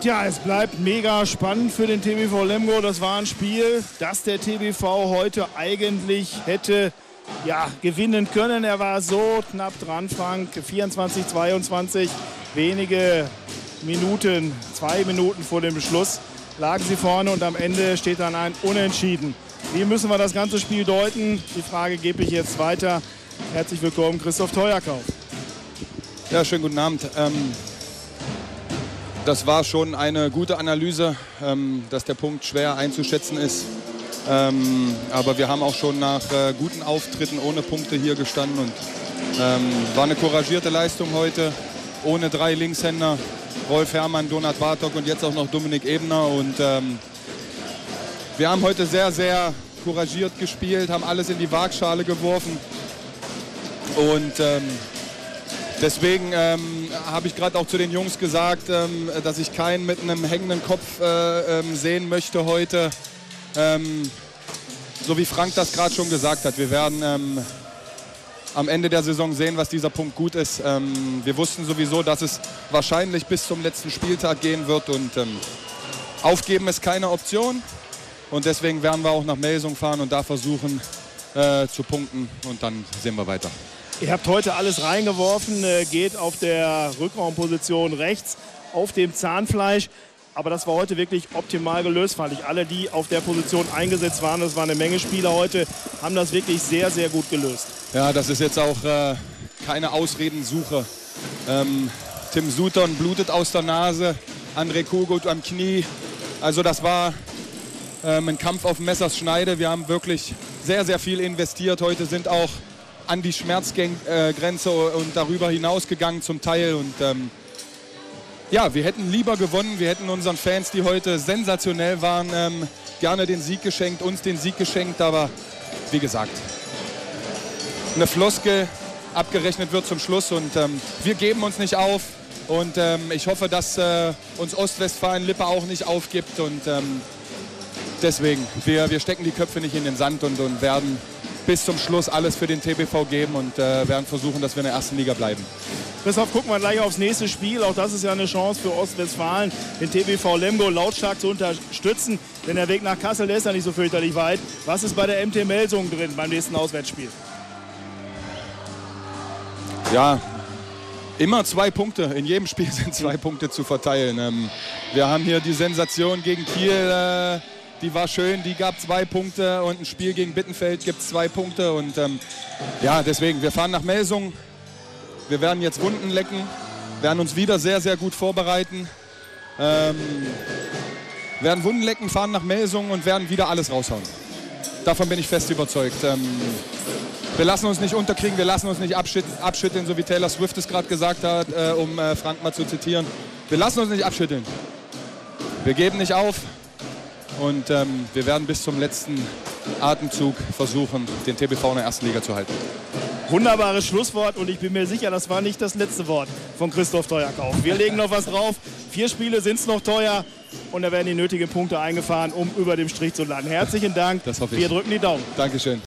Tja, es bleibt mega spannend für den TBV Lemgo. Das war ein Spiel, das der TBV heute eigentlich hätte ja, gewinnen können. Er war so knapp dran, Frank. 24, 22, wenige Minuten, zwei Minuten vor dem Beschluss lagen sie vorne und am Ende steht dann ein Unentschieden. Wie müssen wir das ganze Spiel deuten? Die Frage gebe ich jetzt weiter. Herzlich willkommen, Christoph Teuerkauf. Ja, schönen guten Abend. Ähm, das war schon eine gute Analyse, ähm, dass der Punkt schwer einzuschätzen ist. Ähm, aber wir haben auch schon nach äh, guten Auftritten ohne Punkte hier gestanden und ähm, war eine couragierte Leistung heute, ohne drei Linkshänder. Rolf Herrmann, Donat Bartok und jetzt auch noch Dominik Ebner. Und ähm, wir haben heute sehr, sehr couragiert gespielt, haben alles in die Waagschale geworfen. Und ähm, deswegen ähm, habe ich gerade auch zu den Jungs gesagt, ähm, dass ich keinen mit einem hängenden Kopf äh, ähm, sehen möchte heute. Ähm, so wie Frank das gerade schon gesagt hat, wir werden ähm, am Ende der Saison sehen, was dieser Punkt gut ist. Ähm, wir wussten sowieso, dass es wahrscheinlich bis zum letzten Spieltag gehen wird und aufgeben ist keine Option. Und deswegen werden wir auch nach Melsung fahren und da versuchen äh, zu punkten und dann sehen wir weiter. Ihr habt heute alles reingeworfen, äh, geht auf der Rückraumposition rechts auf dem Zahnfleisch. Aber das war heute wirklich optimal gelöst, fand ich. Alle, die auf der Position eingesetzt waren, das waren eine Menge Spieler heute, haben das wirklich sehr, sehr gut gelöst. Ja, das ist jetzt auch äh, keine Ausredensuche. Ähm, Tim Sutton blutet aus der Nase, André Kogut am Knie. Also das war ähm, ein Kampf auf Messers Schneide. Wir haben wirklich sehr, sehr viel investiert. Heute sind auch an die Schmerzgrenze und darüber hinaus gegangen zum Teil. Und ähm, ja, wir hätten lieber gewonnen. Wir hätten unseren Fans, die heute sensationell waren, ähm, gerne den Sieg geschenkt, uns den Sieg geschenkt. Aber wie gesagt, eine Floskel abgerechnet wird zum Schluss und ähm, wir geben uns nicht auf. Und ähm, ich hoffe, dass äh, uns Ostwestfalen-Lippe auch nicht aufgibt. Und ähm, deswegen, wir, wir stecken die Köpfe nicht in den Sand und, und werden bis zum Schluss alles für den TBV geben und äh, werden versuchen, dass wir in der ersten Liga bleiben. Deshalb gucken wir gleich aufs nächste Spiel. Auch das ist ja eine Chance für Ostwestfalen, den TBV Lemgo lautstark zu unterstützen. Denn der Weg nach Kassel, ist ja nicht so fürchterlich weit. Was ist bei der MT Melsung drin beim nächsten Auswärtsspiel? Ja, immer zwei Punkte. In jedem Spiel sind zwei Punkte zu verteilen. Ähm, wir haben hier die Sensation gegen Kiel. Die war schön, die gab zwei Punkte und ein Spiel gegen Bittenfeld gibt es zwei Punkte. Und ähm, ja, deswegen, wir fahren nach Melsung. Wir werden jetzt Wunden lecken, werden uns wieder sehr, sehr gut vorbereiten. Ähm, werden Wunden lecken, fahren nach Melsung und werden wieder alles raushauen. Davon bin ich fest überzeugt. Ähm, wir lassen uns nicht unterkriegen, wir lassen uns nicht abschütteln, abschütteln so wie Taylor Swift es gerade gesagt hat, äh, um äh, Frank mal zu zitieren. Wir lassen uns nicht abschütteln. Wir geben nicht auf und ähm, wir werden bis zum letzten Atemzug versuchen, den TBV in der ersten Liga zu halten. Wunderbares Schlusswort und ich bin mir sicher, das war nicht das letzte Wort von Christoph Teuerkauf. Wir legen noch was drauf. Vier Spiele sind es noch teuer und da werden die nötigen Punkte eingefahren, um über dem Strich zu landen. Herzlichen Dank. Das hoffe ich. Wir drücken die Daumen. Dankeschön.